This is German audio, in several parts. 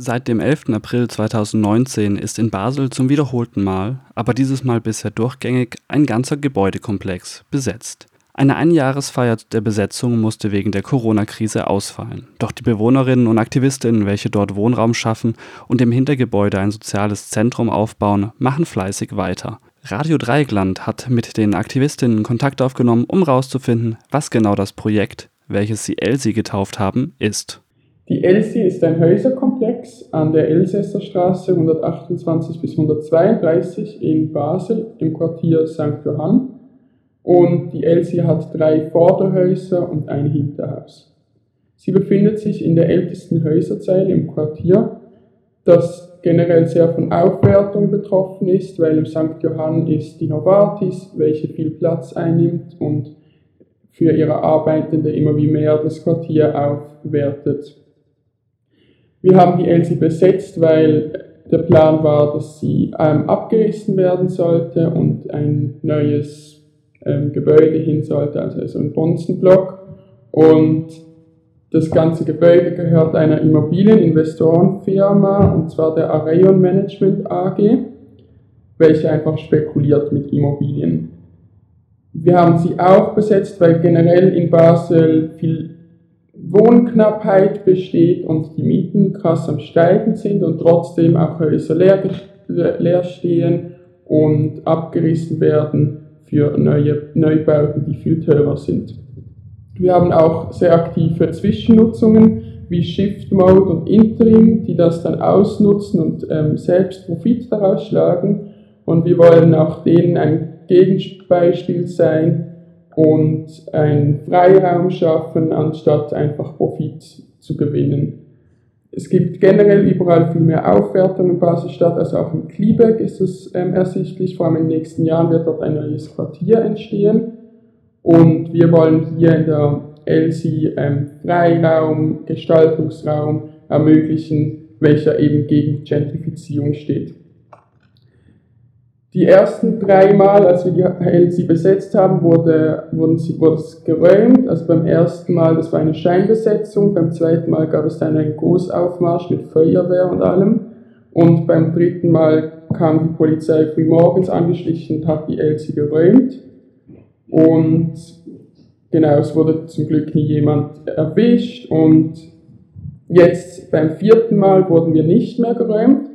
Seit dem 11. April 2019 ist in Basel zum wiederholten Mal, aber dieses Mal bisher durchgängig, ein ganzer Gebäudekomplex besetzt. Eine Einjahresfeier der Besetzung musste wegen der Corona-Krise ausfallen. Doch die Bewohnerinnen und Aktivistinnen, welche dort Wohnraum schaffen und im Hintergebäude ein soziales Zentrum aufbauen, machen fleißig weiter. Radio Dreieckland hat mit den Aktivistinnen Kontakt aufgenommen, um herauszufinden, was genau das Projekt, welches sie Elsie getauft haben, ist. Die Elsie ist ein Häuserkomplex an der Elsässer Straße 128 bis 132 in Basel im Quartier St. Johann. Und die Elsie hat drei Vorderhäuser und ein Hinterhaus. Sie befindet sich in der ältesten Häuserzeile im Quartier, das generell sehr von Aufwertung betroffen ist, weil im St. Johann ist die Novartis, welche viel Platz einnimmt und für ihre Arbeitende immer wie mehr das Quartier aufwertet. Wir haben die Elsie besetzt, weil der Plan war, dass sie ähm, abgerissen werden sollte und ein neues ähm, Gebäude hin sollte, also so ein Bonzenblock. Und das ganze Gebäude gehört einer Immobilieninvestorenfirma, und zwar der Areion Management AG, welche einfach spekuliert mit Immobilien. Wir haben sie auch besetzt, weil generell in Basel viel Wohnknappheit besteht und die Mieten krass am Steigen sind und trotzdem auch Häuser leer, leer stehen und abgerissen werden für neue Neubauten, die viel teurer sind. Wir haben auch sehr aktive Zwischennutzungen wie Shift Mode und Interim, die das dann ausnutzen und ähm, selbst Profit daraus schlagen. Und wir wollen auch denen ein Gegenbeispiel sein, und einen Freiraum schaffen, anstatt einfach Profit zu gewinnen. Es gibt generell überall viel mehr Aufwertung in Basel-Stadt, also auch in Kliebeck ist es ähm, ersichtlich. Vor allem in den nächsten Jahren wird dort ein neues Quartier entstehen. Und wir wollen hier in der LC ähm, Freiraum, Gestaltungsraum ermöglichen, welcher eben gegen Gentrifizierung steht. Die ersten drei Mal, als wir die LC besetzt haben, wurde, wurden sie, wurde es geräumt. Also beim ersten Mal, das war eine Scheinbesetzung. Beim zweiten Mal gab es dann einen Großaufmarsch mit Feuerwehr und allem. Und beim dritten Mal kam die Polizei früh morgens angeschlichen und hat die LC geräumt. Und genau, es wurde zum Glück nie jemand erwischt. Und jetzt beim vierten Mal wurden wir nicht mehr geräumt.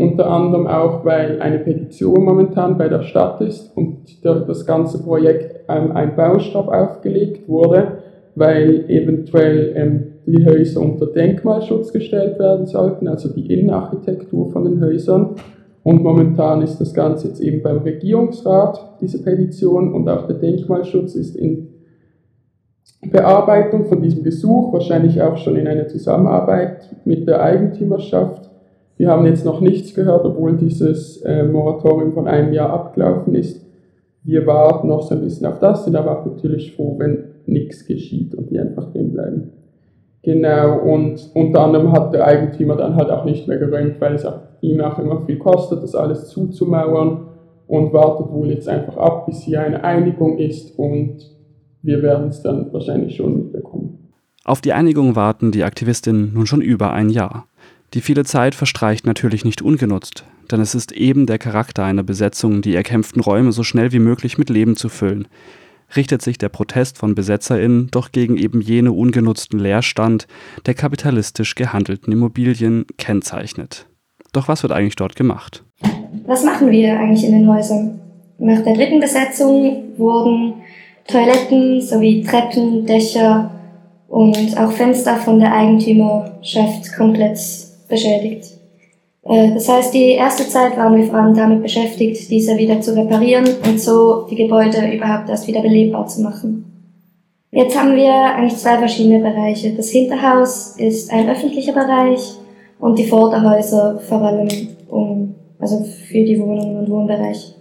Unter anderem auch, weil eine Petition momentan bei der Stadt ist und das ganze Projekt ähm, ein Baustopp aufgelegt wurde, weil eventuell ähm, die Häuser unter Denkmalschutz gestellt werden sollten, also die Innenarchitektur von den Häusern. Und momentan ist das Ganze jetzt eben beim Regierungsrat, diese Petition, und auch der Denkmalschutz ist in Bearbeitung von diesem Gesuch, wahrscheinlich auch schon in einer Zusammenarbeit mit der Eigentümerschaft. Wir haben jetzt noch nichts gehört, obwohl dieses äh, Moratorium von einem Jahr abgelaufen ist. Wir warten noch so ein bisschen auf das, sind aber natürlich froh, wenn nichts geschieht und die einfach drin bleiben. Genau, und unter anderem hat der Eigentümer dann halt auch nicht mehr geräumt, weil es auch, ihm auch immer viel kostet, das alles zuzumauern und wartet wohl jetzt einfach ab, bis hier eine Einigung ist und wir werden es dann wahrscheinlich schon mitbekommen. Auf die Einigung warten die Aktivistinnen nun schon über ein Jahr. Die viele Zeit verstreicht natürlich nicht ungenutzt, denn es ist eben der Charakter einer Besetzung, die erkämpften Räume so schnell wie möglich mit Leben zu füllen. Richtet sich der Protest von BesetzerInnen doch gegen eben jene ungenutzten Leerstand, der kapitalistisch gehandelten Immobilien kennzeichnet. Doch was wird eigentlich dort gemacht? Was machen wir eigentlich in den Häusern? Nach der dritten Besetzung wurden Toiletten sowie Treppen, Dächer und auch Fenster von der Eigentümerschaft komplett beschädigt. Äh, das heißt, die erste Zeit waren wir vor allem damit beschäftigt, diese wieder zu reparieren und so die Gebäude überhaupt erst wieder belebbar zu machen. Jetzt haben wir eigentlich zwei verschiedene Bereiche. Das Hinterhaus ist ein öffentlicher Bereich und die Vorderhäuser vor allem um, also für die Wohnungen und Wohnbereich.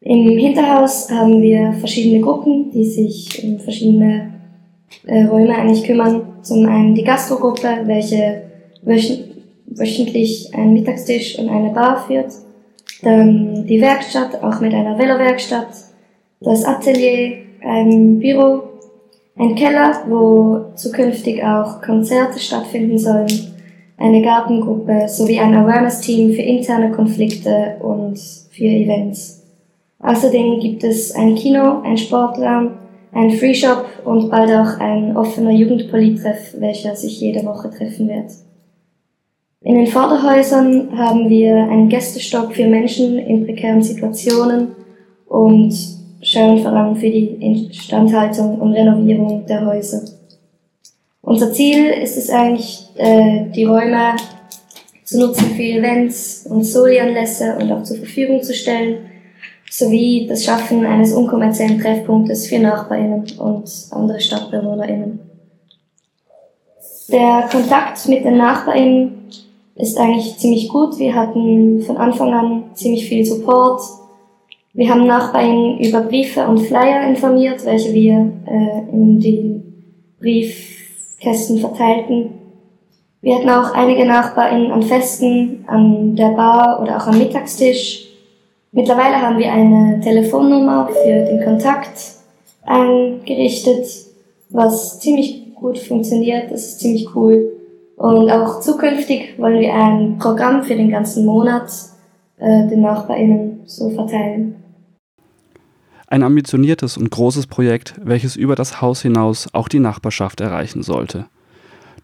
Im Hinterhaus haben wir verschiedene Gruppen, die sich um verschiedene äh, Räume eigentlich kümmern. Zum einen die Gastrogruppe, welche wöchentlich einen Mittagstisch und eine Bar führt. Dann die Werkstatt, auch mit einer Velowerkstatt. Das Atelier, ein Büro, ein Keller, wo zukünftig auch Konzerte stattfinden sollen. eine Gartengruppe sowie ein Awareness-Team für interne Konflikte und für Events. Außerdem gibt es ein Kino, ein Sportraum, ein Free Shop und bald auch ein offener Jugendpolitreff, welcher sich jede Woche treffen wird. In den Vorderhäusern haben wir einen Gästestock für Menschen in prekären Situationen und schauen vor allem für die Instandhaltung und Renovierung der Häuser. Unser Ziel ist es eigentlich, äh, die Räume zu nutzen für Events und Soli-Anlässe und auch zur Verfügung zu stellen, sowie das Schaffen eines unkommerziellen Treffpunktes für NachbarInnen und andere StadtbewohnerInnen. Der Kontakt mit den NachbarInnen ist eigentlich ziemlich gut. Wir hatten von Anfang an ziemlich viel Support. Wir haben NachbarInnen über Briefe und Flyer informiert, welche wir äh, in den Briefkästen verteilten. Wir hatten auch einige NachbarInnen an Festen, an der Bar oder auch am Mittagstisch. Mittlerweile haben wir eine Telefonnummer für den Kontakt eingerichtet, was ziemlich gut funktioniert. Das ist ziemlich cool. Und auch zukünftig wollen wir ein Programm für den ganzen Monat äh, den NachbarInnen so verteilen. Ein ambitioniertes und großes Projekt, welches über das Haus hinaus auch die Nachbarschaft erreichen sollte.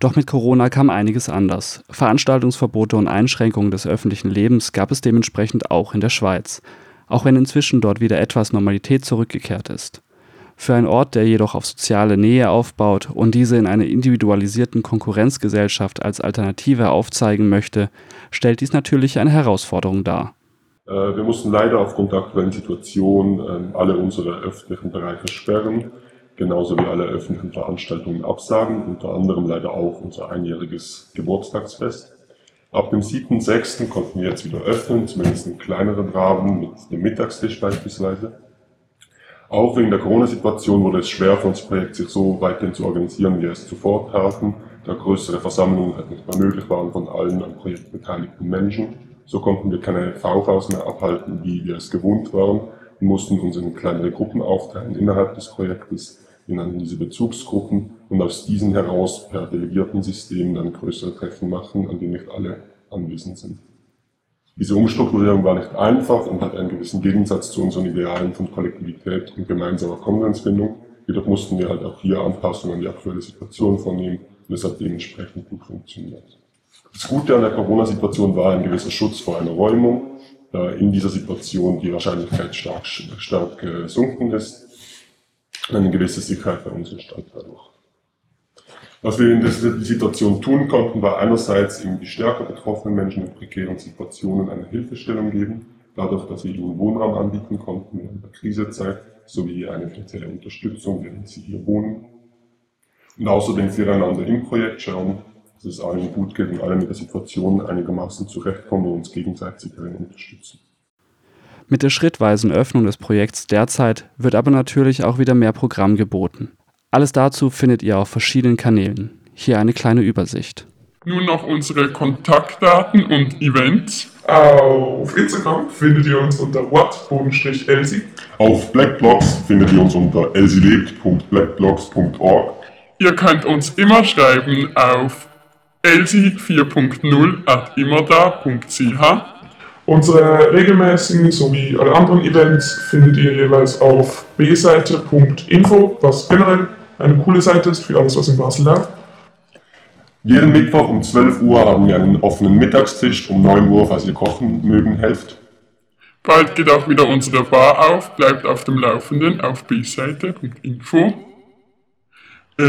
Doch mit Corona kam einiges anders. Veranstaltungsverbote und Einschränkungen des öffentlichen Lebens gab es dementsprechend auch in der Schweiz, auch wenn inzwischen dort wieder etwas Normalität zurückgekehrt ist. Für einen Ort, der jedoch auf soziale Nähe aufbaut und diese in einer individualisierten Konkurrenzgesellschaft als Alternative aufzeigen möchte, stellt dies natürlich eine Herausforderung dar. Äh, wir mussten leider aufgrund der aktuellen Situation ähm, alle unsere öffentlichen Bereiche sperren, genauso wie alle öffentlichen Veranstaltungen absagen, unter anderem leider auch unser einjähriges Geburtstagsfest. Ab dem 7.6. konnten wir jetzt wieder öffnen, zumindest in kleineren Rahmen mit dem Mittagstisch beispielsweise. Auch wegen der Corona-Situation wurde es schwer für unser Projekt, sich so weiterhin zu organisieren, wie wir es zuvor taten, da größere Versammlungen halt nicht mehr möglich waren von allen am Projekt beteiligten Menschen. So konnten wir keine VVs mehr abhalten, wie wir es gewohnt waren, und mussten uns in kleinere Gruppen aufteilen innerhalb des Projektes. Nannten diese Bezugsgruppen und aus diesen heraus per Delegiertensystem dann größere Treffen machen, an denen nicht alle anwesend sind. Diese Umstrukturierung war nicht einfach und hat einen gewissen Gegensatz zu unseren Idealen von Kollektivität und gemeinsamer Konsensfindung. Jedoch mussten wir halt auch hier Anpassungen an die aktuelle Situation vornehmen und es hat dementsprechend gut funktioniert. Das Gute an der Corona-Situation war ein gewisser Schutz vor einer Räumung, da in dieser Situation die Wahrscheinlichkeit stark, stark gesunken ist. Eine gewisse Sicherheit bei uns entstand dadurch. Was wir in dieser Situation tun konnten, war einerseits eben die stärker betroffenen Menschen in prekären Situationen eine Hilfestellung geben, dadurch, dass wir ihnen Wohnraum anbieten konnten während der Krisezeit, sowie eine finanzielle Unterstützung, während sie hier wohnen. Und außerdem füreinander im Projekt schauen, dass es allen gut geht und alle mit der Situation einigermaßen zurechtkommen und uns gegenseitig unterstützen. Mit der schrittweisen Öffnung des Projekts derzeit wird aber natürlich auch wieder mehr Programm geboten. Alles dazu findet ihr auf verschiedenen Kanälen. Hier eine kleine Übersicht. Nun noch unsere Kontaktdaten und Events. Auf Instagram findet ihr uns unter what-elsie. Auf Blackblocks findet ihr uns unter elsielebt.blackblocks.org. Ihr könnt uns immer schreiben auf elsie4.0 at immerda.ch. Unsere regelmäßigen sowie alle anderen Events findet ihr jeweils auf bseite.info, was generell eine coole Seite ist für alles, was in Basel läuft. Jeden Mittwoch um 12 Uhr haben wir einen offenen Mittagstisch. Um 9 Uhr, falls ihr kochen mögen, helft. Bald geht auch wieder unsere Bar auf. Bleibt auf dem Laufenden auf bseite.info. Äh,